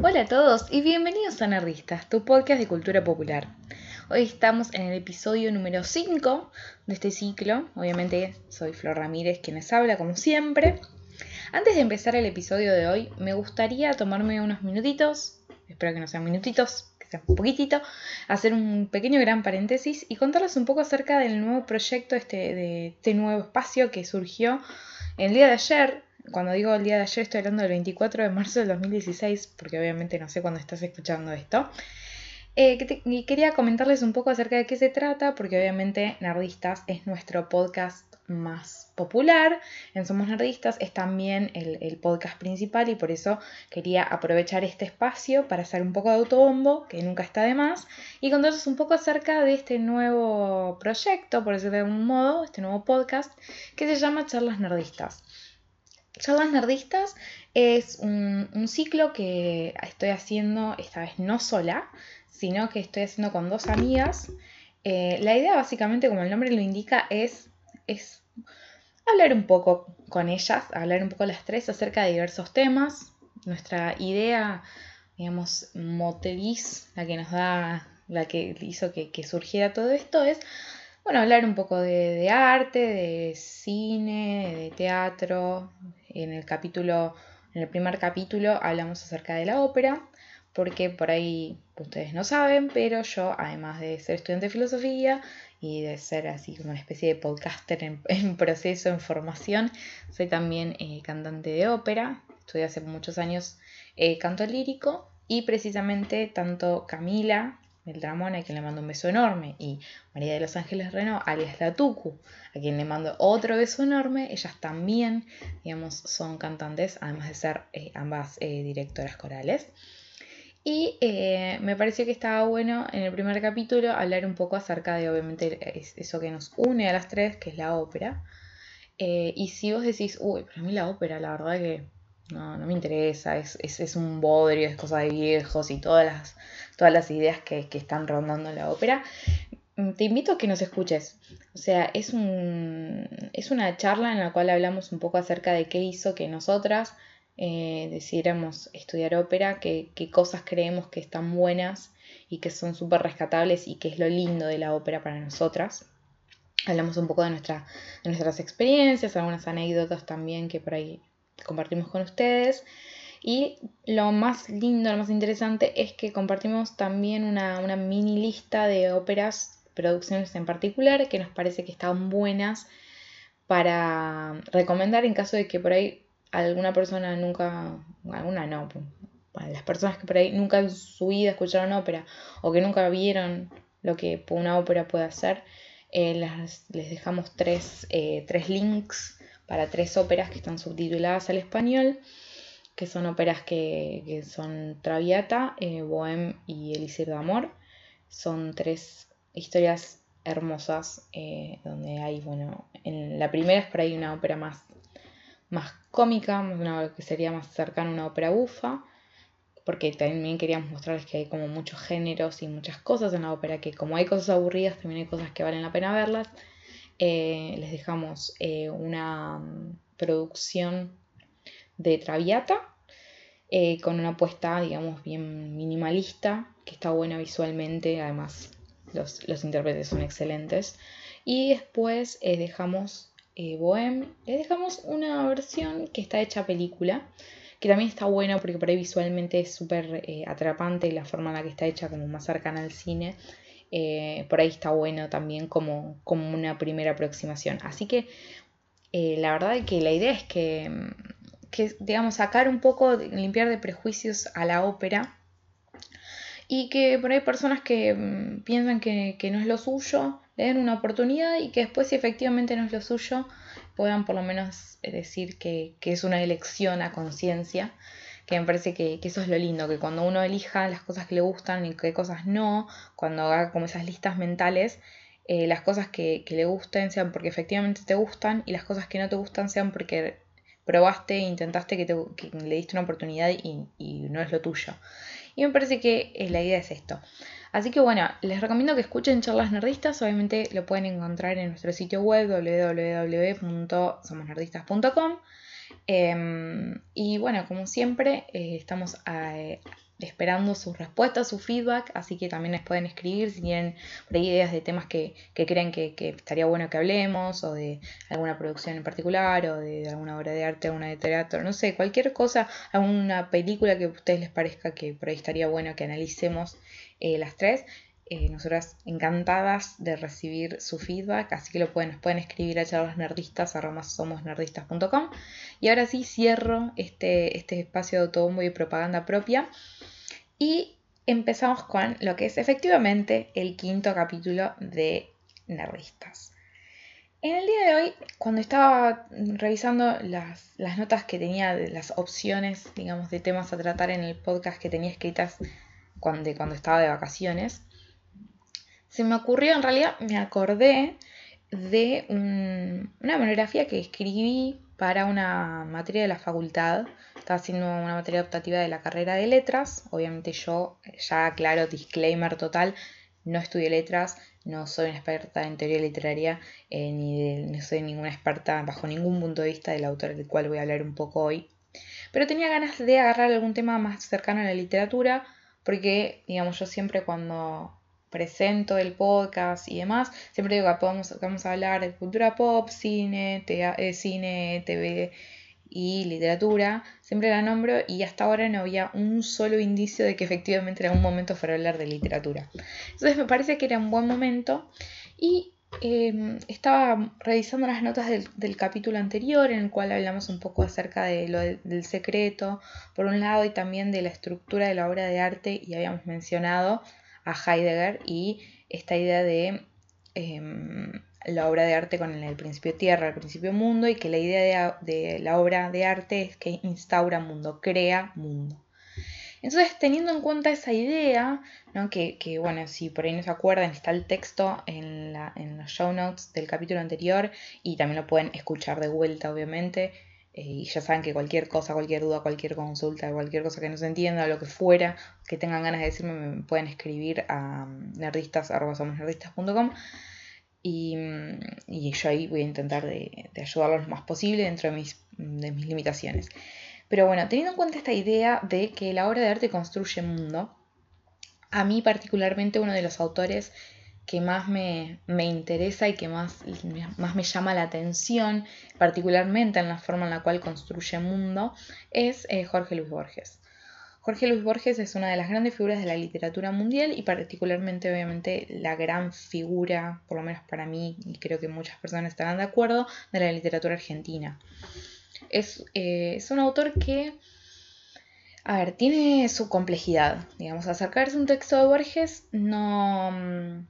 Hola a todos y bienvenidos a Nerdistas, tu podcast de cultura popular. Hoy estamos en el episodio número 5 de este ciclo. Obviamente soy Flor Ramírez quien les habla como siempre. Antes de empezar el episodio de hoy, me gustaría tomarme unos minutitos, espero que no sean minutitos, que sean un poquitito, hacer un pequeño gran paréntesis y contarles un poco acerca del nuevo proyecto, este, de este nuevo espacio que surgió el día de ayer, cuando digo el día de ayer estoy hablando del 24 de marzo del 2016, porque obviamente no sé cuándo estás escuchando esto. Eh, quería comentarles un poco acerca de qué se trata, porque obviamente Nerdistas es nuestro podcast más popular. En Somos Nerdistas es también el, el, podcast principal y por eso quería aprovechar este espacio para hacer un poco de autobombo, que nunca está de más, y contarles un poco acerca de este nuevo proyecto, por decirlo de algún modo, este nuevo podcast, que se llama Charlas Nerdistas. Charlas Nerdistas es un, ciclo que estoy haciendo esta vez no sola, sino que estoy haciendo con dos amigas. Eh, la idea básicamente, como el nombre lo indica, es, hablar un poco con ellas, hablar un poco las tres acerca de diversos temas. Nuestra idea, digamos, motriz, la que nos da, la que hizo que surgiera todo esto, es bueno, hablar un poco de, arte, de cine, de teatro. En el capítulo, en el primer capítulo hablamos acerca de la ópera, porque por ahí ustedes no saben, pero yo, además de ser estudiante de filosofía y de ser así como una especie de podcaster en, proceso, en formación, soy también eh, cantante de ópera. Estudié hace muchos años eh, canto lírico y precisamente tanto Camila, el Dramón, a quien le mando un beso enorme, y María de los Ángeles Reno, alias La Tucu, a quien le mando otro beso enorme. Ellas también, digamos, son cantantes, además de ser eh, ambas eh, directoras corales. Y eh, me pareció que estaba bueno en el primer capítulo hablar un poco acerca de, obviamente, eso que nos une a las tres, que es la ópera. y si vos decís, uy, para mí la ópera, la verdad que no, no me interesa, es, es, es un bodrio, es cosa de viejos y todas las todas las ideas que, están rondando la ópera, mm, te invito a que nos escuches. O sea, es, un, es una charla en la cual hablamos un poco acerca de qué hizo que nosotras eh, decidiéramos estudiar ópera, qué, cosas creemos que están buenas y que son súper rescatables y qué es lo lindo de la ópera para nosotras. Hablamos un poco de, nuestra, de nuestras experiencias, algunas anécdotas también que por ahí compartimos con ustedes. Y lo más lindo, lo más interesante es que compartimos también una, mini lista de óperas, producciones en particular, que nos parece que están buenas para recomendar en caso de que por ahí alguna persona nunca, alguna no, las personas que por ahí nunca en su vida escucharon ópera o que nunca vieron lo que una ópera puede hacer, eh, les dejamos tres, eh, tres links para tres óperas que están subtituladas al español que son óperas que, son Traviata, eh, Bohème y Elixir de Amor. Son tres historias hermosas eh, donde hay, bueno, en la primera es por ahí una ópera más, más cómica, una que sería más cercana a una ópera bufa, porque también queríamos mostrarles que hay como muchos géneros y muchas cosas en la ópera, que como hay cosas aburridas, también hay cosas que valen la pena verlas. Eh, les dejamos una mm, producción de Traviata, eh, con una apuesta, digamos, bien minimalista, que está buena visualmente, además los, intérpretes son excelentes. Y después eh, dejamos eh, Bohem, dejamos una versión que está hecha película, que también está buena porque por ahí visualmente es súper eh, atrapante la forma en la que está hecha, como más cercana al cine. Por ahí está bueno también como, como una primera aproximación. Así que la verdad es que la idea es que que, digamos, sacar un poco, limpiar de prejuicios a la ópera. Y que por ahí personas que mm, piensan que, no es lo suyo, le den una oportunidad y que después si efectivamente no es lo suyo, puedan por lo menos eh, decir que, es una elección a conciencia. Que me parece que, eso es lo lindo, que cuando uno elija las cosas que le gustan y qué cosas no, cuando haga como esas listas mentales, eh, las cosas que, le gusten sean porque efectivamente te gustan y las cosas que no te gustan sean porque probaste, intentaste que, le diste una oportunidad y, no es lo tuyo. Y me parece que eh, la idea es esto. Así que bueno, les recomiendo que escuchen charlas nerdistas. Obviamente lo pueden encontrar en nuestro sitio web www.somosnerdistas.com. Em, y bueno, como siempre, eh, estamos esperando sus respuestas, su feedback, así que también les pueden escribir si tienen ideas de temas que, creen que, estaría bueno que hablemos, o de alguna producción en particular, o de, alguna obra de arte, alguna de teatro, no sé, cualquier cosa, alguna película que a ustedes les parezca que por ahí estaría bueno que analicemos eh, las tres. Eh, nosotras encantadas de recibir su feedback, así que lo pueden, nos pueden escribir a charlasnerdistas.com. Y ahora sí cierro este, este espacio de autobombo y propaganda propia. Y empezamos con lo que es efectivamente el quinto capítulo de Nerdistas. En el día de hoy, cuando estaba revisando las, notas que tenía de las opciones, digamos, de temas a tratar en el podcast que tenía escritas cuando, cuando estaba de vacaciones, se me ocurrió, en realidad me acordé de una monografía que escribí para una materia de la facultad. Estaba haciendo una materia optativa de la carrera de letras. Obviamente yo, ya claro, disclaimer total, no estudié letras, no soy una experta en teoría literaria, eh, ni no soy ninguna experta bajo ningún punto de vista del autor del cual voy a hablar un poco hoy. Pero tenía ganas de agarrar algún tema más cercano a la literatura, porque, digamos, yo siempre cuando presento el podcast y demás, siempre digo que vamos a hablar de cultura pop, cine, eh, cine, TV y literatura, siempre la nombro y hasta ahora no había un solo indicio de que efectivamente en algún momento fuera hablar de literatura. Entonces me parece que era un buen momento y em, estaba revisando las notas del, capítulo anterior en el cual hablamos un poco acerca de lo del secreto, por un lado, y también de la estructura de la obra de arte y habíamos mencionado a Heidegger y esta idea de em, la obra de arte con el principio tierra, el principio mundo, y que la idea de, la obra de arte es que instaura mundo, crea mundo. Entonces, teniendo en cuenta esa idea, que, bueno, si por ahí no se acuerdan, está el texto en los show notes del capítulo anterior y también lo pueden escuchar de vuelta, obviamente. Eh, y ya saben que cualquier cosa, cualquier duda, cualquier consulta, cualquier cosa que no se entienda, lo que fuera, que tengan ganas de decirme, me pueden escribir a nerdistas.com y, y yo ahí voy a intentar de, de ayudarlos lo más posible dentro de mis, de mis limitaciones. Pero bueno, teniendo en cuenta esta idea de que la obra de arte construye mundo, a mí particularmente uno de los autores que más me, interesa y que más, más, me llama la atención, particularmente en la forma en la cual construye mundo, es eh, Jorge Luis Borges. Jorge Luis Borges es una de las grandes figuras de la literatura mundial y particularmente obviamente la gran figura, por lo menos para mí, y creo que muchas personas estarán de acuerdo, de la literatura argentina. Es, eh, es un autor que, a ver, tiene su complejidad. Digamos, acercarse a un texto de Borges no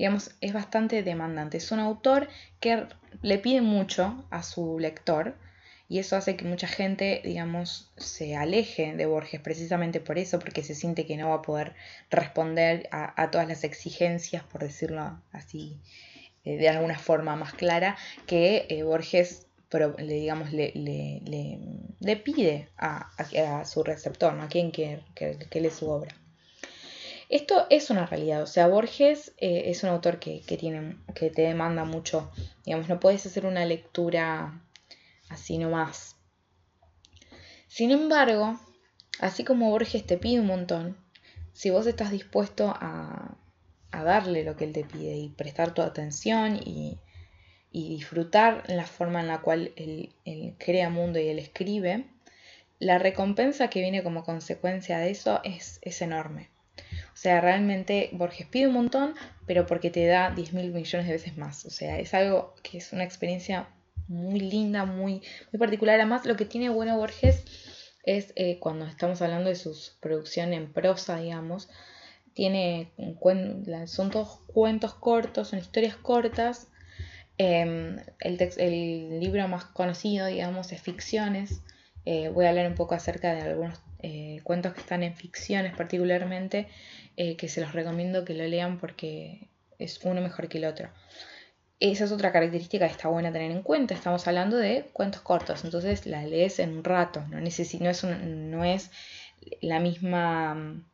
digamos, es bastante demandante. Es un autor que le pide mucho a su lector y eso hace que mucha gente, digamos, se aleje de Borges precisamente por eso, porque se siente que no va a poder responder a, todas las exigencias, por decirlo así, eh, de alguna forma más clara, que eh, Borges le, digamos, le, le, pide a, su receptor, a quien que, que lee su obra. Esto es una realidad, o sea, Borges eh, es un autor que, que te demanda mucho, digamos, no puedes hacer una lectura así nomás. Sin embargo, así como Borges te pide un montón, si vos estás dispuesto a, darle lo que él te pide y prestar tu atención y, disfrutar la forma en la cual él, crea mundo y él escribe, la recompensa que viene como consecuencia de eso es, es enorme. O sea, realmente Borges pide un montón, pero porque te da 10 mil millones de veces más. O sea, es algo que es una experiencia muy linda, muy, muy particular. Además, lo que tiene bueno Borges es eh, cuando estamos hablando de su producción en prosa, digamos, tiene son todos cuentos cortos, son historias cortas. Em, el, libro más conocido, digamos, es Ficciones. Eh, voy a hablar un poco acerca de algunos eh, cuentos que están en ficciones particularmente, eh, que se los recomiendo que lo lean porque es uno mejor que el otro. Esa es otra característica que está buena tener en cuenta. Estamos hablando de cuentos cortos, entonces la lees en un rato. No, no, es, no es la misma,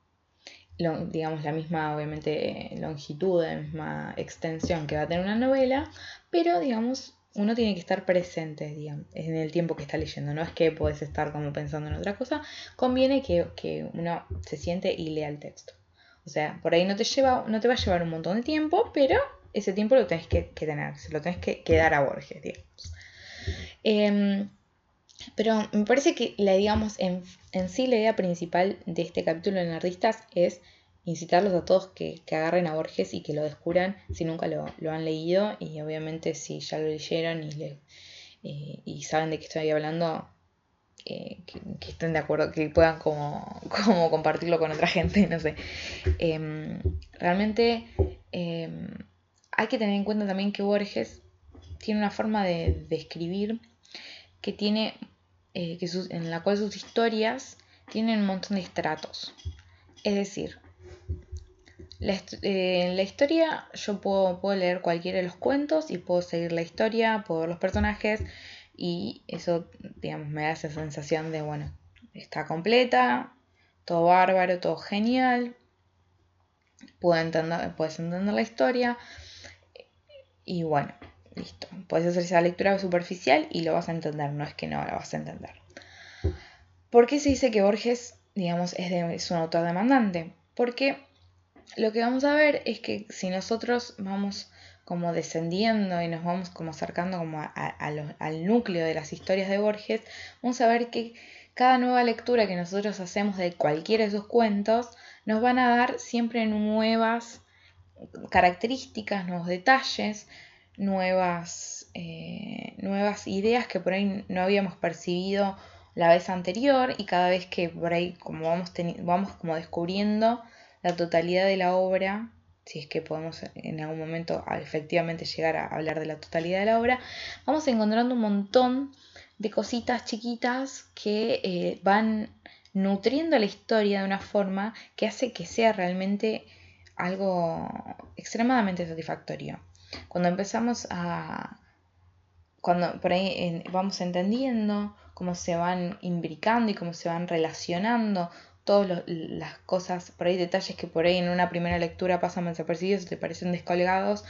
digamos, la misma, obviamente, longitud, la misma extensión que va a tener una novela, pero, digamos, uno tiene que estar presente, digamos, en el tiempo que está leyendo. No es que puedes estar como pensando en otra cosa. Conviene que, uno se siente y lea el texto. O sea, por ahí no te lleva, no te va a llevar un montón de tiempo, pero ese tiempo lo tenés que, tener, se lo tenés que, dar a Borges, digamos. Em, pero me parece que la, digamos, en, en, sí la idea principal de este capítulo de Nerdistas es incitarlos a todos que, agarren a Borges y que lo descubran si nunca lo, han leído y obviamente si ya lo leyeron y, le, eh, y saben de qué estoy hablando, eh, que, estén de acuerdo, que puedan como, como compartirlo con otra gente, no sé. Em, realmente em, hay que tener en cuenta también que Borges tiene una forma de, escribir que tiene, eh, que en la cual sus historias tienen un montón de estratos. Es decir, eh, en la historia yo puedo, puedo, leer cualquiera de los cuentos y puedo seguir la historia, puedo ver los personajes y eso, digamos, me da esa sensación de, bueno, está completa, todo bárbaro, todo genial, puedo entender, puedes entender la historia y bueno, listo. Puedes hacer esa lectura superficial y lo vas a entender, no es que no lo vas a entender. ¿Por qué se dice que Borges, digamos, es, es un autor demandante? Porque lo que vamos a ver es que si nosotros vamos como descendiendo y nos vamos como acercando como al núcleo de las historias de Borges, vamos a ver que cada nueva lectura que nosotros hacemos de cualquiera de sus cuentos nos van a dar siempre nuevas características, nuevos detalles, nuevas, eh, nuevas ideas que por ahí no habíamos percibido la vez anterior y cada vez que por ahí como vamos, vamos como descubriendo la totalidad de la obra, si es que podemos en algún momento efectivamente llegar a hablar de la totalidad de la obra, vamos encontrando un montón de cositas chiquitas que eh, van nutriendo la historia de una forma que hace que sea realmente algo extremadamente satisfactorio. Cuando empezamos a... Cuando por ahí vamos entendiendo cómo se van imbricando y cómo se van relacionando todas las cosas, por ahí detalles que por ahí en una primera lectura pasan desapercibidos, te parecen descolgados,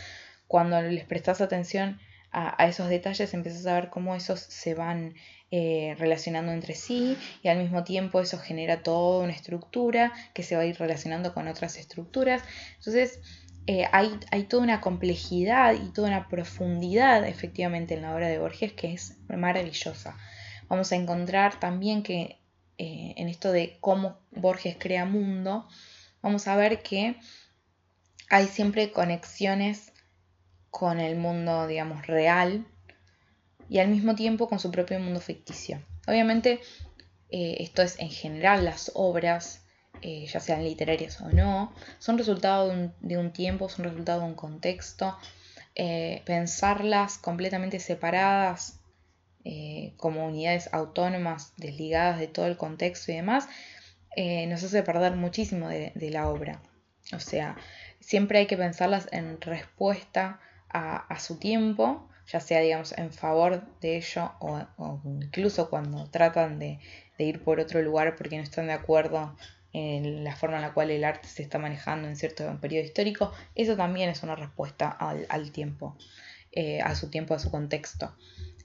cuando les prestas atención a, esos detalles empiezas a ver cómo esos se van eh, relacionando entre sí y al mismo tiempo eso genera toda una estructura que se va a ir relacionando con otras estructuras. Entonces eh, hay, hay, toda una complejidad y toda una profundidad efectivamente en la obra de Borges que es maravillosa. Vamos a encontrar también que eh, en esto de cómo Borges crea mundo, vamos a ver que hay siempre conexiones con el mundo, digamos, real y al mismo tiempo con su propio mundo ficticio. Obviamente, eh, esto es en general las obras, eh, ya sean literarias o no, son resultado de un, tiempo, son resultado de un contexto. pensarlas completamente separadas eh, como unidades autónomas, desligadas de todo el contexto y demás, eh, nos hace perder muchísimo de, la obra. O sea, siempre hay que pensarlas en respuesta a, su tiempo, ya sea, digamos, en favor de ello o, incluso cuando tratan de, ir por otro lugar porque no están de acuerdo en la forma en la cual el arte se está manejando en cierto periodo histórico, eso también es una respuesta al, tiempo, eh, a su tiempo, a su contexto.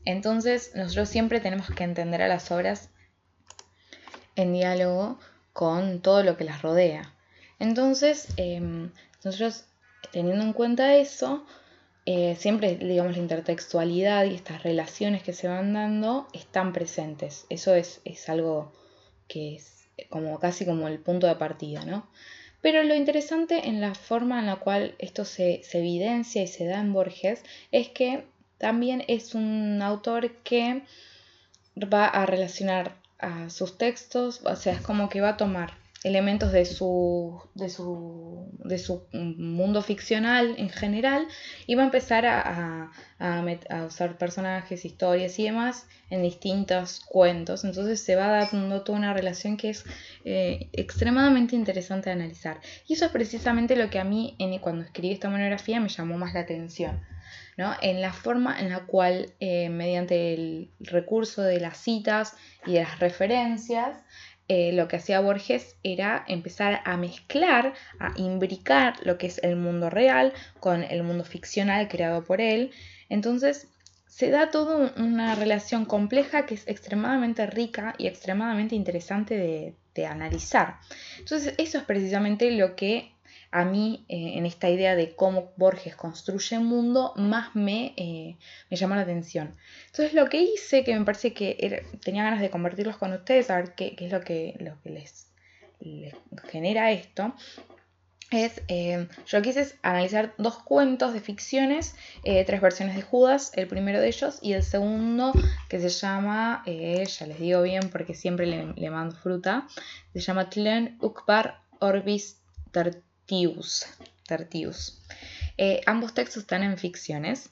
Entonces, nosotros siempre tenemos que entender a las obras en diálogo con todo lo que las rodea. Entonces, em, nosotros teniendo en cuenta eso, eh, siempre, digamos, la intertextualidad y estas relaciones que se van dando están presentes. Eso es, algo que es como casi como el punto de partida, ¿no? Pero lo interesante en la forma en la cual esto se, se evidencia y se da en Borges es que también es un autor que va a relacionar a sus textos, o sea, es como que va a tomar elementos de su, de su, de su mundo ficcional en general y va a empezar a, usar personajes, historias y demás en distintos cuentos. Entonces se va dando toda una relación que es eh, extremadamente interesante de analizar. Y eso es precisamente lo que a mí en, cuando escribí esta monografía me llamó más la atención en la forma en la cual, eh, mediante el recurso de las citas y de las referencias, eh, lo que hacía Borges era empezar a mezclar, a imbricar lo que es el mundo real con el mundo ficcional creado por él. Entonces se da toda una relación compleja que es extremadamente rica y extremadamente interesante de, analizar. Entonces eso es precisamente lo que a mí eh, en esta idea de cómo Borges construye un mundo más me, eh, me, llamó la atención. Entonces lo que hice, que me parece que tenía ganas de convertirlos con ustedes, a ver qué, es lo que, lo que les, genera esto, es, eh, yo quise analizar dos cuentos de ficciones, tres versiones de Judas, el primero de ellos, y el segundo que se llama, ya les digo bien porque siempre le, mando fruta, se llama Tlen Ukbar Orbis Tertius. Tertius. ambos textos están en ficciones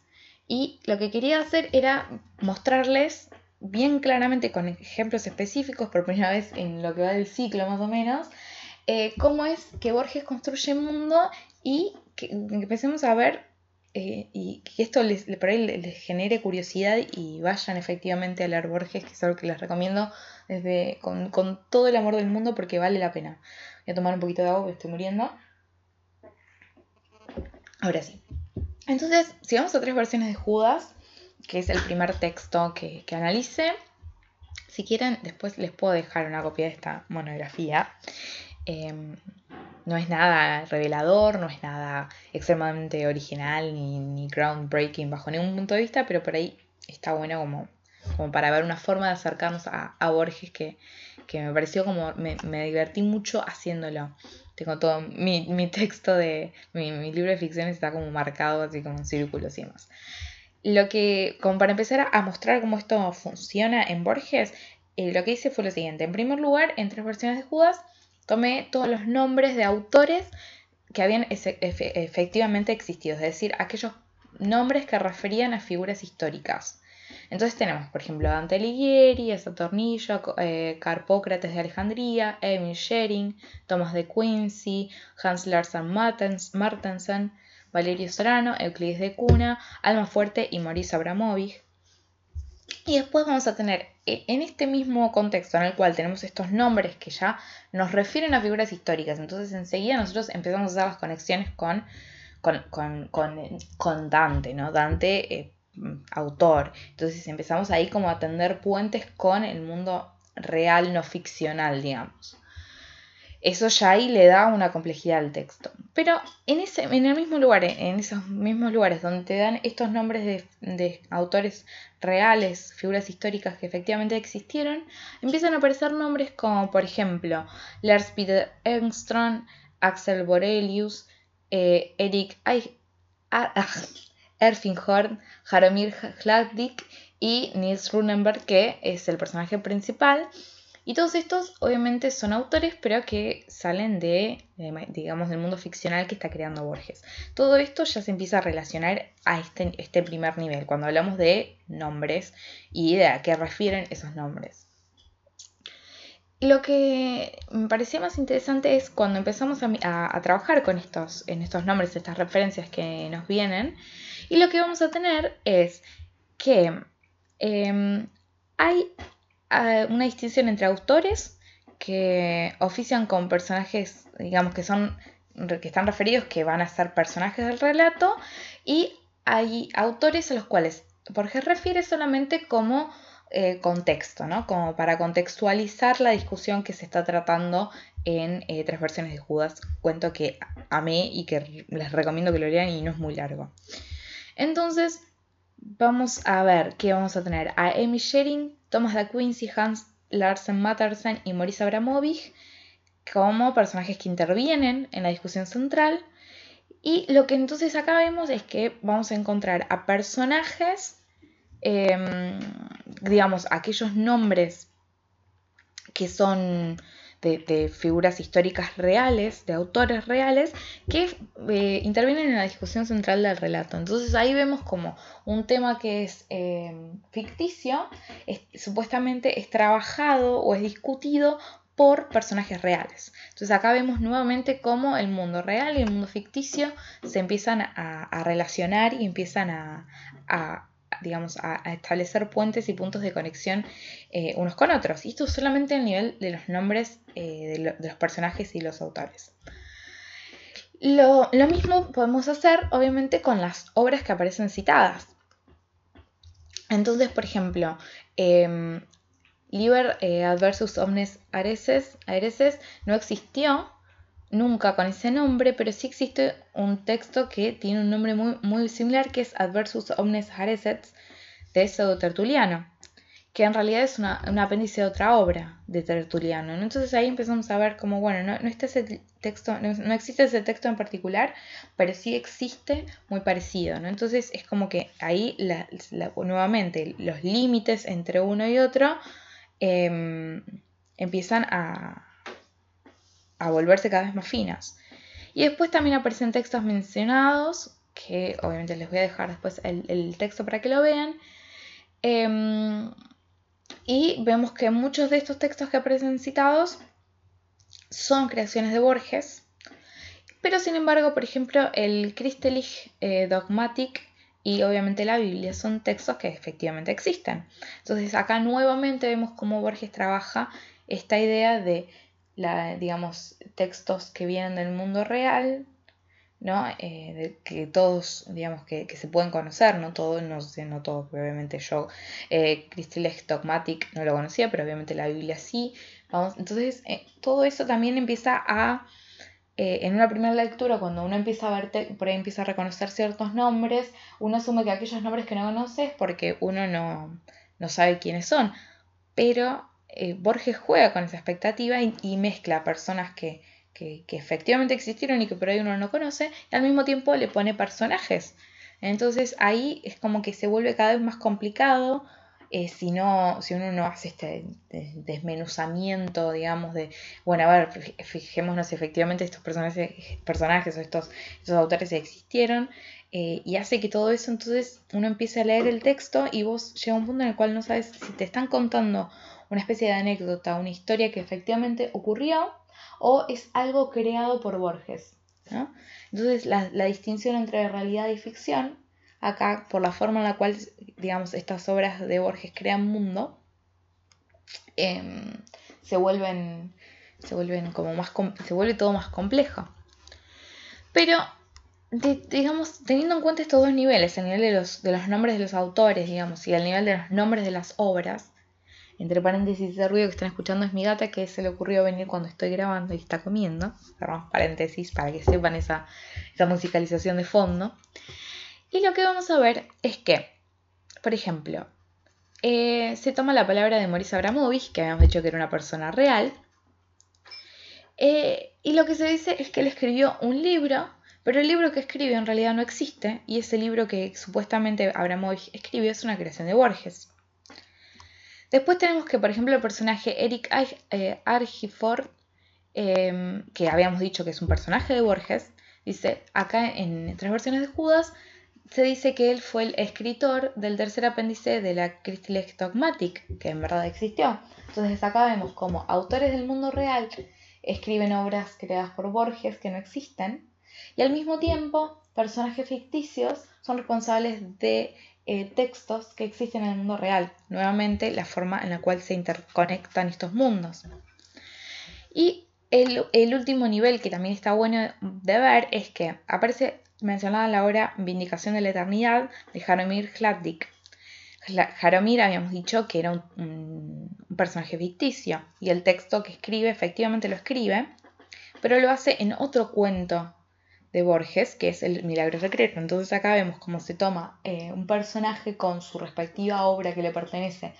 y lo que quería hacer era mostrarles bien claramente con ejemplos específicos por primera vez en lo que va del ciclo más o menos, eh, cómo es que Borges construye el mundo y que, empecemos a ver eh, y que esto les, por ahí les genere curiosidad y vayan efectivamente a leer Borges, que es algo que les recomiendo desde, con, todo el amor del mundo porque vale la pena. Voy a tomar un poquito de agua porque estoy muriendo. Ahora sí. Entonces, si vamos a tres versiones de Judas, que es el primer texto que, que analice, si quieren, después les puedo dejar una copia de esta monografía. Em, no es nada revelador, no es nada extremadamente original ni, groundbreaking bajo ningún punto de vista, pero por ahí está bueno como, como para ver una forma de acercarnos a, Borges que, me pareció como, me, divertí mucho haciéndolo. Tengo todo mi, texto de mi, libro de ficciones está como marcado así como en círculos y demás. Lo que, como para empezar a, mostrar cómo esto funciona en Borges, eh, lo que hice fue lo siguiente. En primer lugar, en tres versiones de Judas, tomé todos los nombres de autores que habían efectivamente existido, es decir, aquellos nombres que referían a figuras históricas. Entonces tenemos, por ejemplo, Dante Alighieri, Satornillo, eh, Carpócrates de Alejandría, Emil Schering, Thomas de Quincy, Hans Larsen Martensen, Valerio Serrano, Euclides de Cuna, Alma Fuerte y Maurice Abramovich. Y después vamos a tener e, en este mismo contexto en el cual tenemos estos nombres que ya nos refieren a figuras históricas, entonces enseguida nosotros empezamos a hacer las conexiones con, con, Dante, ¿no? Dante, eh, autor. Entonces empezamos ahí como a tender puentes con el mundo real, no ficcional, digamos. Eso ya ahí le da una complejidad al texto. Pero en, ese, en el mismo lugar, en esos mismos lugares donde te dan estos nombres de, autores reales, figuras históricas que efectivamente existieron, empiezan a aparecer nombres como, por ejemplo, Lars Peter Engström, Axel Borelius, eh, Eric Erfinghorn, Jaromir Hladnik y Nils Runenberg, que es el personaje principal. Y todos estos obviamente son autores, pero que salen de, digamos, del mundo ficcional que está creando Borges. Todo esto ya se empieza a relacionar a este, este primer nivel, cuando hablamos de nombres y de a qué refieren esos nombres. Lo que me parecía más interesante es cuando empezamos a, trabajar con estos, en estos nombres, estas referencias que nos vienen, y lo que vamos a tener es que em, hay una distinción entre autores que ofician con personajes, digamos, que son que están referidos, que van a ser personajes del relato, y hay autores a los cuales Borges refiere solamente como eh, contexto, ¿no? Como para contextualizar la discusión que se está tratando en eh, tres versiones de Judas, cuento que amé y que les recomiendo que lo lean y no es muy largo. Entonces, vamos a ver qué vamos a tener a Amy Shering, Thomas da Quincy, Hans Larsen Mattersen y Maurice Abramovich como personajes que intervienen en la discusión central. Y lo que entonces acá vemos es que vamos a encontrar a personajes, em, digamos, aquellos nombres que son de, figuras históricas reales, de autores reales, que eh, intervienen en la discusión central del relato. Entonces ahí vemos como un tema que es eh, ficticio, supuestamente es trabajado o es discutido por personajes reales. Entonces acá vemos nuevamente cómo el mundo real y el mundo ficticio se empiezan a, relacionar y empiezan a, digamos, a, establecer puentes y puntos de conexión eh, unos con otros. Y esto solamente a nivel de los nombres eh, de, los personajes y los autores. Lo, mismo podemos hacer, obviamente, con las obras que aparecen citadas. Entonces, por ejemplo, em, Liber eh, Adversus Omnes Areses, Areses no existió nunca con ese nombre, pero sí existe un texto que tiene un nombre muy, muy similar que es Adversus Omnes Areses de Pseudo Tertuliano que en realidad es una, un apéndice de otra obra de Tertuliano. Entonces ahí empezamos a ver como, bueno, no, no, está ese texto, no, existe ese texto en particular, pero sí existe muy parecido. ¿no? Entonces es como que ahí nuevamente los límites entre uno y otro em, empiezan a, a volverse cada vez más finos. Y después también aparecen textos mencionados, que obviamente les voy a dejar después el, texto para que lo vean. Em, y vemos que muchos de estos textos que aparecen citados son creaciones de Borges, pero sin embargo, por ejemplo, el Christlich eh, Dogmatic y obviamente la Biblia son textos que efectivamente existen. Entonces acá nuevamente vemos cómo Borges trabaja esta idea de la, digamos, textos que vienen del mundo real, ¿no? Eh, de que todos, digamos, que, se pueden conocer, no todos, no sé, no todos, obviamente yo, eh, Dogmatic no lo conocía, pero obviamente la Biblia sí. Vamos, entonces, eh, todo eso también empieza a, eh, en una primera lectura, cuando uno empieza a ver, por ahí empieza a reconocer ciertos nombres, uno asume que aquellos nombres que no conoces porque uno no, no sabe quiénes son. Pero Borges juega con esa expectativa y, mezcla personas que que, efectivamente existieron y que por ahí uno no conoce, y al mismo tiempo le pone personajes. Entonces ahí es como que se vuelve cada vez más complicado eh, si, no, si uno no hace este desmenuzamiento, digamos, de, bueno, a ver, fijémonos si efectivamente estos personajes, o estos, estos autores existieron, eh, y hace que todo eso entonces uno empiece a leer el texto y vos llega a un punto en el cual no sabes si te están contando una especie de anécdota, una historia que efectivamente ocurrió, o es algo creado por Borges. Entonces la, distinción entre realidad y ficción, acá por la forma en la cual, digamos, estas obras de Borges crean mundo, em, se vuelven, se vuelven como más, se vuelve todo más complejo. Pero, digamos, teniendo en cuenta estos dos niveles, el nivel de los, de los nombres de los autores, digamos, y el nivel de los nombres de las obras, entre paréntesis, ese ruido que están escuchando es mi gata que se le ocurrió venir cuando estoy grabando y está comiendo. Cerramos paréntesis para que sepan esa, musicalización de fondo. Y lo que vamos a ver es que, por ejemplo, eh, se toma la palabra de Maurice Abramovich, que habíamos dicho que era una persona real, eh, y lo que se dice es que él escribió un libro, pero el libro que escribió en realidad no existe, y ese libro que supuestamente Abramovich escribió es una creación de Borges. Después tenemos que, por ejemplo, el personaje Eric eh, Argiford, em, que habíamos dicho que es un personaje de Borges, dice, acá en tres versiones de Judas, se dice que él fue el escritor del tercer apéndice de la Christlich Dogmatic, que en verdad existió. Entonces acá vemos como autores del mundo real escriben obras creadas por Borges que no existen, y al mismo tiempo personajes ficticios son responsables de eh, textos que existen en el mundo real. Nuevamente, la forma en la cual se interconectan estos mundos. Y el, último nivel que también está bueno de ver es que aparece mencionada la obra Vindicación de la Eternidad de Jaromir Hladdik. Jaromir habíamos dicho que era un, personaje ficticio y el texto que escribe efectivamente lo escribe, pero lo hace en otro cuento de Borges, que es el Milagro Secreto. Entonces acá vemos cómo se toma eh, un personaje con su respectiva obra que le pertenece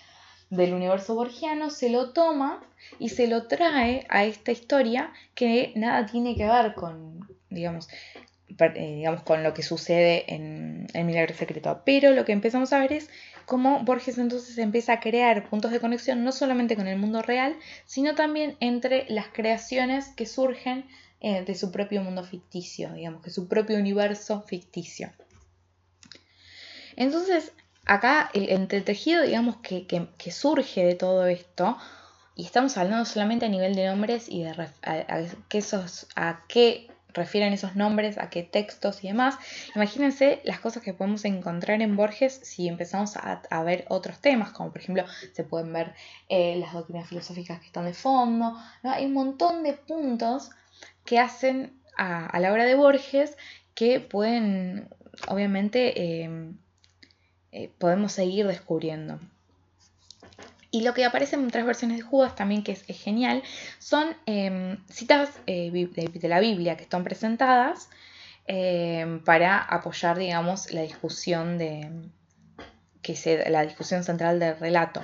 del universo borgiano, se lo toma y se lo trae a esta historia que nada tiene que ver con, digamos, eh, digamos con lo que sucede en el Milagro Secreto. Pero lo que empezamos a ver es cómo Borges entonces empieza a crear puntos de conexión no solamente con el mundo real, sino también entre las creaciones que surgen eh, de su propio mundo ficticio, digamos, que su propio universo ficticio. Entonces, acá el entretejido, digamos, que, surge de todo esto, y estamos hablando solamente a nivel de nombres y de a, esos, a qué refieren esos nombres, a qué textos y demás. Imagínense las cosas que podemos encontrar en Borges si empezamos a, ver otros temas, como por ejemplo se pueden ver eh, las doctrinas filosóficas que están de fondo. Hay un montón de puntos que hacen a, la obra de Borges que pueden, obviamente, em, eh, podemos seguir descubriendo. Y lo que aparece en otras versiones de Judas también, que es, genial, son em, citas eh, de, la Biblia que están presentadas em, para apoyar, digamos, la discusión de que se, la discusión central del relato.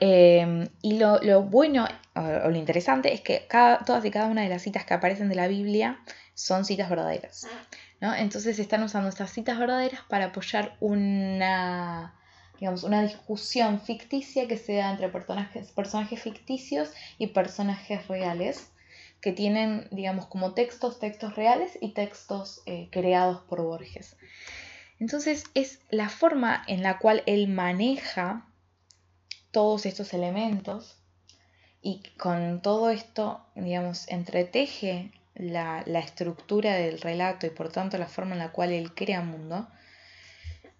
Y lo, bueno o, lo interesante es que todas y cada una de las citas que aparecen de la Biblia son citas verdaderas. ¿no? Entonces están usando estas citas verdaderas para apoyar una, digamos, una discusión ficticia que se da entre personajes, personajes ficticios y personajes reales que tienen, digamos, como textos, textos reales y textos eh, creados por Borges. Entonces es la forma en la cual él maneja todos estos elementos y con todo esto, digamos, entreteje la, estructura del relato y por tanto la forma en la cual él crea mundo,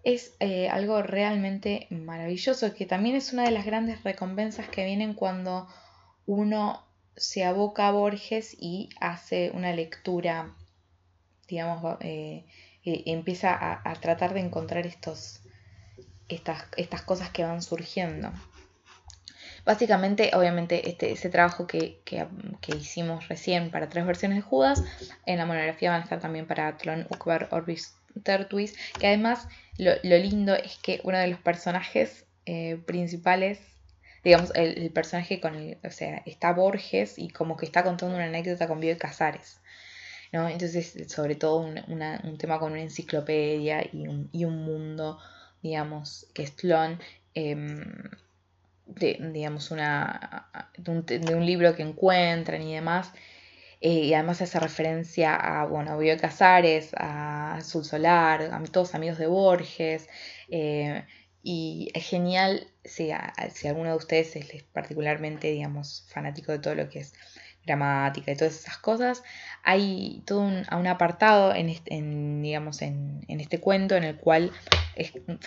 es eh, algo realmente maravilloso, que también es una de las grandes recompensas que vienen cuando uno se aboca a Borges y hace una lectura, digamos, eh, eh, empieza a, tratar de encontrar estos, estas, estas cosas que van surgiendo. Básicamente, obviamente, este, ese trabajo que, hicimos recién para tres versiones de Judas, en la monografía van a estar también para Tlon, Ukbar, Orbis, Tertuis, que además lo, lindo es que uno de los personajes eh, principales, digamos, el, personaje con el, o sea, está Borges y como que está contando una anécdota con Bioy Casares. ¿no? Entonces, sobre todo un, tema con una enciclopedia y un, y un mundo, digamos, que es Tlon. Em, de, digamos, una, de un, libro que encuentran y demás. Eh, y además hace referencia a, bueno, a Casares, a Azul Solar, a todos amigos de Borges. Eh, y es genial si, a, si alguno de ustedes es particularmente, digamos, fanático de todo lo que es gramática y todas esas cosas, hay todo un, apartado en, este, digamos, en, este cuento en el cual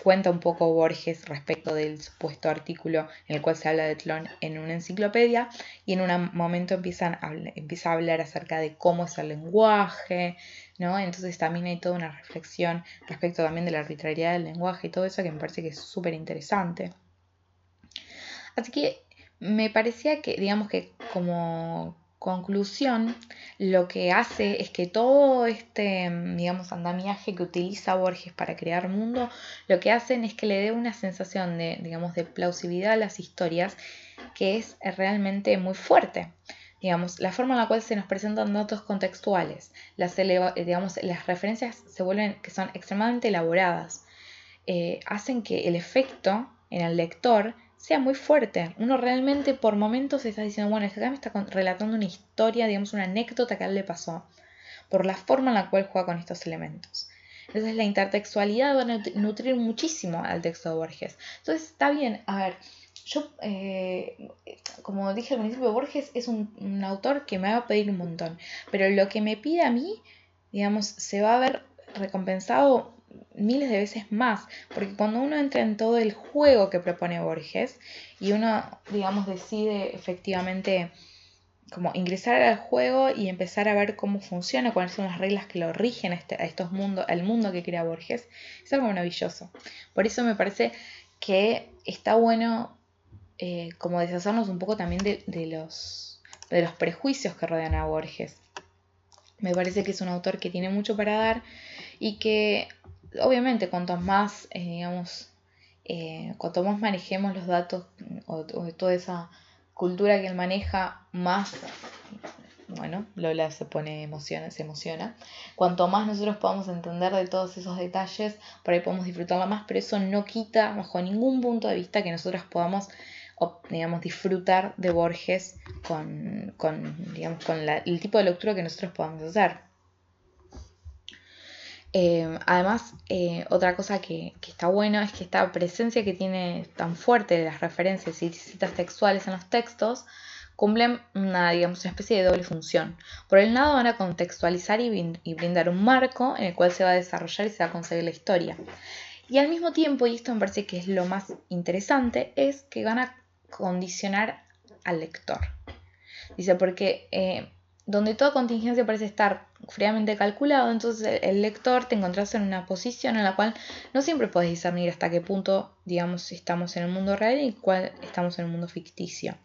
cuenta un poco Borges respecto del supuesto artículo en el cual se habla de Tlón en una enciclopedia y en un momento empiezan empieza a hablar acerca de cómo es el lenguaje, ¿no? Entonces también hay toda una reflexión respecto también de la arbitrariedad del lenguaje y todo eso que me parece que es súper interesante. Así que me parecía que, digamos que como conclusión, lo que hace es que todo este, digamos, andamiaje que utiliza Borges para crear mundo, lo que hacen es que le dé una sensación de, digamos, de plausibilidad a las historias que es realmente muy fuerte. Digamos, la forma en la cual se nos presentan datos contextuales, las, digamos, las referencias se vuelven, que son extremadamente elaboradas, eh, hacen que el efecto en el lector sea muy fuerte. Uno realmente por momentos está diciendo, bueno, este acá me está relatando una historia, digamos, una anécdota que a él le pasó, por la forma en la cual juega con estos elementos. Entonces la intertextualidad va a nutrir muchísimo al texto de Borges. Entonces está bien, a ver, yo, eh, como dije al principio, Borges es un, un, autor que me va a pedir un montón, pero lo que me pide a mí, digamos, se va a ver recompensado miles de veces más, porque cuando uno entra en todo el juego que propone Borges y uno, digamos, decide efectivamente como ingresar al juego y empezar a ver cómo funciona, cuáles son las reglas que lo rigen a, este, estos mundos, al mundo que crea Borges, es algo maravilloso. Por eso me parece que está bueno eh, como deshacernos un poco también de, de, los, de los prejuicios que rodean a Borges. Me parece que es un autor que tiene mucho para dar y que obviamente, cuanto más, eh, digamos, eh, cuanto más manejemos los datos o, de toda esa cultura que él maneja, más, bueno, Lola se pone emociona, se emociona. Cuanto más nosotros podamos entender de todos esos detalles, por ahí podemos disfrutarla más, pero eso no quita bajo ningún punto de vista que nosotros podamos digamos, disfrutar de Borges con, con, digamos, con el tipo de lectura que nosotros podamos hacer. Em, además, eh, otra cosa que, está bueno es que esta presencia que tiene tan fuerte de las referencias y citas textuales en los textos cumplen una, digamos, una especie de doble función. Por el lado van a contextualizar y, y brindar un marco en el cual se va a desarrollar y se va a conseguir la historia. Y al mismo tiempo, y esto me parece que es lo más interesante, es que van a condicionar al lector. Dice, porque eh, donde toda contingencia parece estar fríamente calculado, entonces el lector te encontrás en una posición en la cual no siempre puedes discernir hasta qué punto, digamos, estamos en el mundo real y cuál estamos en el mundo ficticio.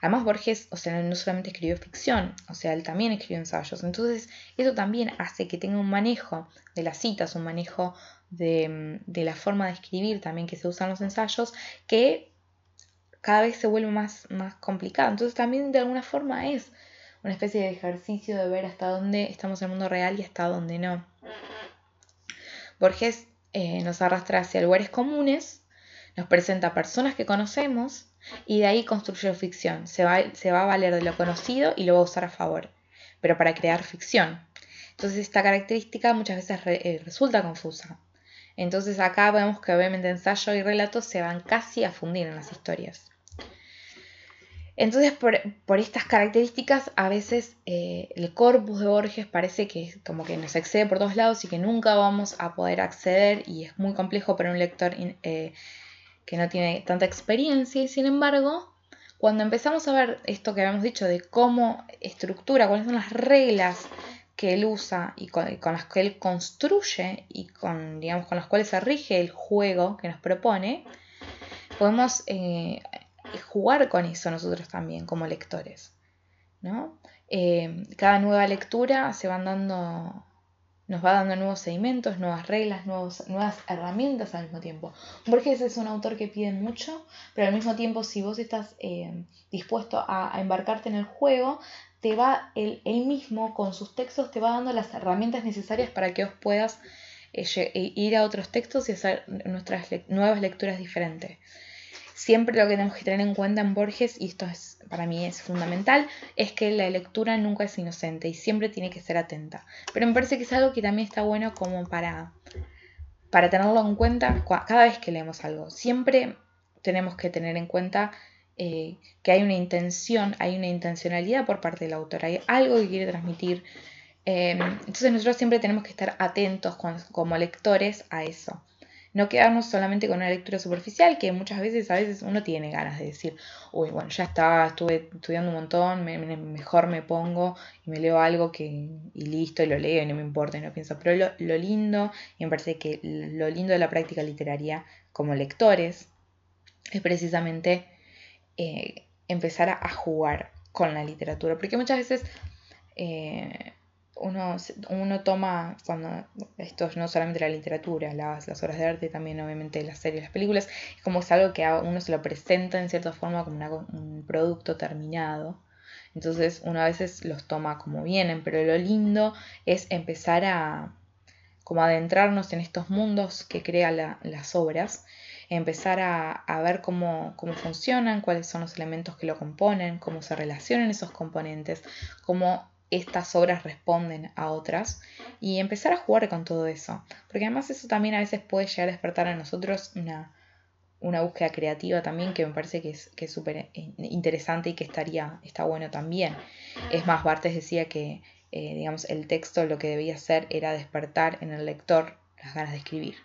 Además, Borges, o sea, no solamente escribió ficción, o sea, él también escribió ensayos. Entonces, eso también hace que tenga un manejo de las citas, un manejo de, de la forma de escribir también que se usan los ensayos, que cada vez se vuelve más, más complicado. Entonces, también de alguna forma es una especie de ejercicio de ver hasta dónde estamos en el mundo real y hasta dónde no. Borges eh, nos arrastra hacia lugares comunes, nos presenta personas que conocemos y de ahí construye ficción. Se va, a valer de lo conocido y lo va a usar a favor, pero para crear ficción. Entonces esta característica muchas veces eh, resulta confusa. Entonces acá vemos que obviamente ensayo y relato se van casi a fundir en las historias. Entonces, por, estas características, a veces eh, el corpus de Borges parece que como que nos excede por todos lados y que nunca vamos a poder acceder y es muy complejo para un lector eh, que no tiene tanta experiencia. Y sin embargo, cuando empezamos a ver esto que habíamos dicho de cómo estructura, cuáles son las reglas que él usa y con, las que él construye y con, digamos, con las cuales se rige el juego que nos propone, podemos eh, jugar con eso nosotros también como lectores. ¿no? Eh, cada nueva lectura se van dando, nos va dando nuevos sedimentos, nuevas reglas, nuevos, nuevas herramientas al mismo tiempo. Borges es un autor que pide mucho, pero al mismo tiempo si vos estás eh, dispuesto a, embarcarte en el juego, te va él, mismo con sus textos te va dando las herramientas necesarias para que vos puedas eh, ir a otros textos y hacer nuestras nuevas lecturas diferentes siempre lo que tenemos que tener en cuenta en Borges, y esto es, para mí es fundamental, es que la lectura nunca es inocente y siempre tiene que ser atenta. Pero me parece que es algo que también está bueno como para, para tenerlo en cuenta cada vez que leemos algo. Siempre tenemos que tener en cuenta eh, que hay una intención, hay una intencionalidad por parte del autor, hay algo que quiere transmitir. Em, entonces nosotros siempre tenemos que estar atentos como lectores a eso no quedarnos solamente con una lectura superficial, que muchas veces, a veces uno tiene ganas de decir, uy, bueno, ya está, estuve estudiando un montón, mejor me pongo y me leo algo que, y listo, y lo leo y no me importa y no pienso. Pero lo, lindo, y me parece que lo lindo de la práctica literaria como lectores, es precisamente eh, empezar a, jugar con la literatura, porque muchas veces... Eh, uno, uno toma, cuando esto no solamente la literatura, las, las, obras de arte, también obviamente las series, las películas, es como es algo que uno se lo presenta en cierta forma como un producto terminado. Entonces uno a veces los toma como vienen, pero lo lindo es empezar a como adentrarnos en estos mundos que crean las obras, empezar a, a ver cómo, cómo, funcionan, cuáles son los elementos que lo componen, cómo se relacionan esos componentes, cómo estas obras responden a otras y empezar a jugar con todo eso. Porque además eso también a veces puede llegar a despertar en nosotros una, una búsqueda creativa también que me parece que es súper que interesante y que estaría, está bueno también. Es más, Bartes decía que eh, digamos, el texto lo que debía hacer era despertar en el lector las ganas de escribir.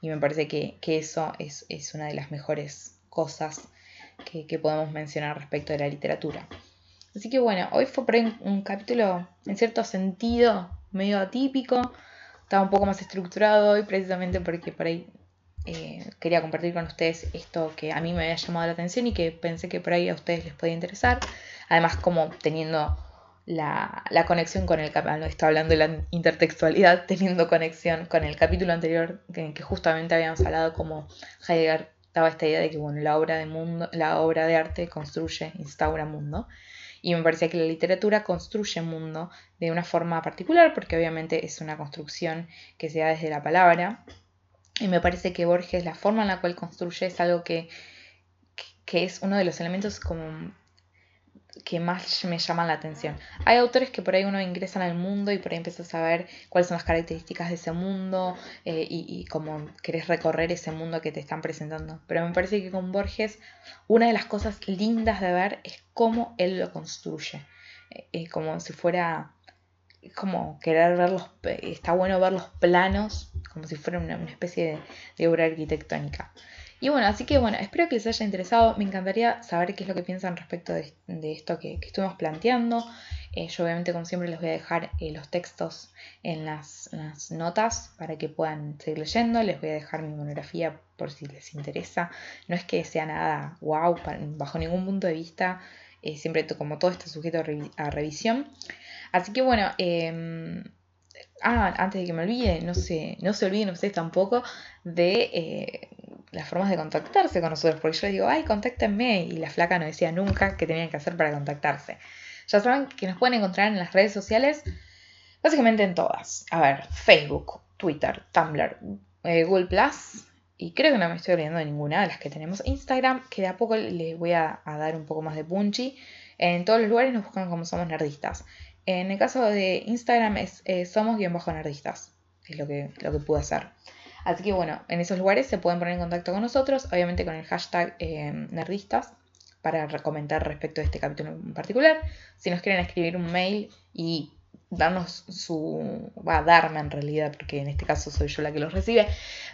Y me parece que, eso es, una de las mejores cosas que, que podemos mencionar respecto de la literatura. Así que bueno, hoy fue por ahí un, capítulo en cierto sentido medio atípico. Estaba un poco más estructurado hoy precisamente porque por ahí eh, quería compartir con ustedes esto que a mí me había llamado la atención y que pensé que por ahí a ustedes les podía interesar. Además como teniendo la, conexión con el capítulo, hablando de la intertextualidad, teniendo conexión con el capítulo anterior en que justamente habíamos hablado como Heidegger daba esta idea de que bueno, la obra de mundo, la obra de arte construye, instaura mundo. Y me parecía que la literatura construye mundo de una forma particular, porque obviamente es una construcción que se da desde la palabra. Y me parece que Borges, la forma en la cual construye es algo que, que es uno de los elementos como que más me llaman la atención. Hay autores que por ahí uno ingresa al mundo y por ahí empiezas a ver cuáles son las características de ese mundo eh, y, cómo querés recorrer ese mundo que te están presentando. Pero me parece que con Borges una de las cosas lindas de ver es cómo él lo construye. Eh, como si fuera como querer ver los está bueno ver los planos como si fuera una, especie de obra arquitectónica Y bueno, así que bueno, espero que les haya interesado. Me encantaría saber qué es lo que piensan respecto de, esto que, estuvimos planteando. Eh, yo obviamente como siempre les voy a dejar eh, los textos en las, notas para que puedan seguir leyendo. Les voy a dejar mi monografía por si les interesa. No es que sea nada wow, bajo ningún punto de vista. Eh, siempre como todo está sujeto a, revisión. Así que bueno, em, ah, antes de que me olvide, no se, no se olviden ustedes tampoco de las formas de contactarse con nosotros, porque yo les digo, ay, contáctenme, y la flaca no decía nunca qué tenían que hacer para contactarse. Ya saben que nos pueden encontrar en las redes sociales, básicamente en todas. A ver, Facebook, Twitter, Tumblr, eh, Google Plus, y creo que no me estoy olvidando de ninguna de las que tenemos. Instagram, que de a poco les voy a, dar un poco más de punchy. En todos los lugares nos buscan como somos nerdistas. En el caso de Instagram es eh, somos-nerdistas, es lo que, lo que pude hacer. Así que bueno, en esos lugares se pueden poner en contacto con nosotros, obviamente con el hashtag eh, nerdistas, para comentar respecto de este capítulo en particular. Si nos quieren escribir un mail y darnos su. va a darme en realidad, porque en este caso soy yo la que los recibe,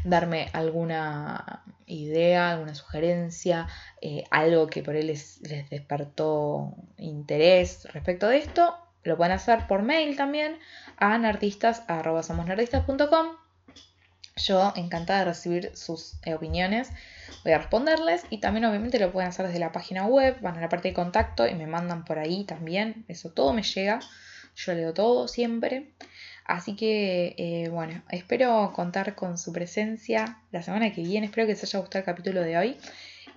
darme alguna idea, alguna sugerencia, eh, algo que por él les, les despertó interés respecto de esto, lo pueden hacer por mail también a nerdistas.com yo encantada de recibir sus eh, opiniones, voy a responderles y también obviamente lo pueden hacer desde la página web, van a la parte de contacto y me mandan por ahí también, eso todo me llega, yo leo todo siempre. Así que eh, bueno, espero contar con su presencia la semana que viene, espero que les haya gustado el capítulo de hoy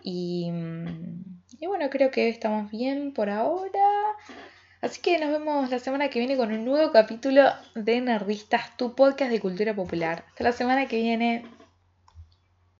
y, mm, y bueno, creo que estamos bien por ahora. Así que nos vemos la semana que viene con un nuevo capítulo de Nerdistas, tu podcast de cultura popular. Hasta la semana que viene.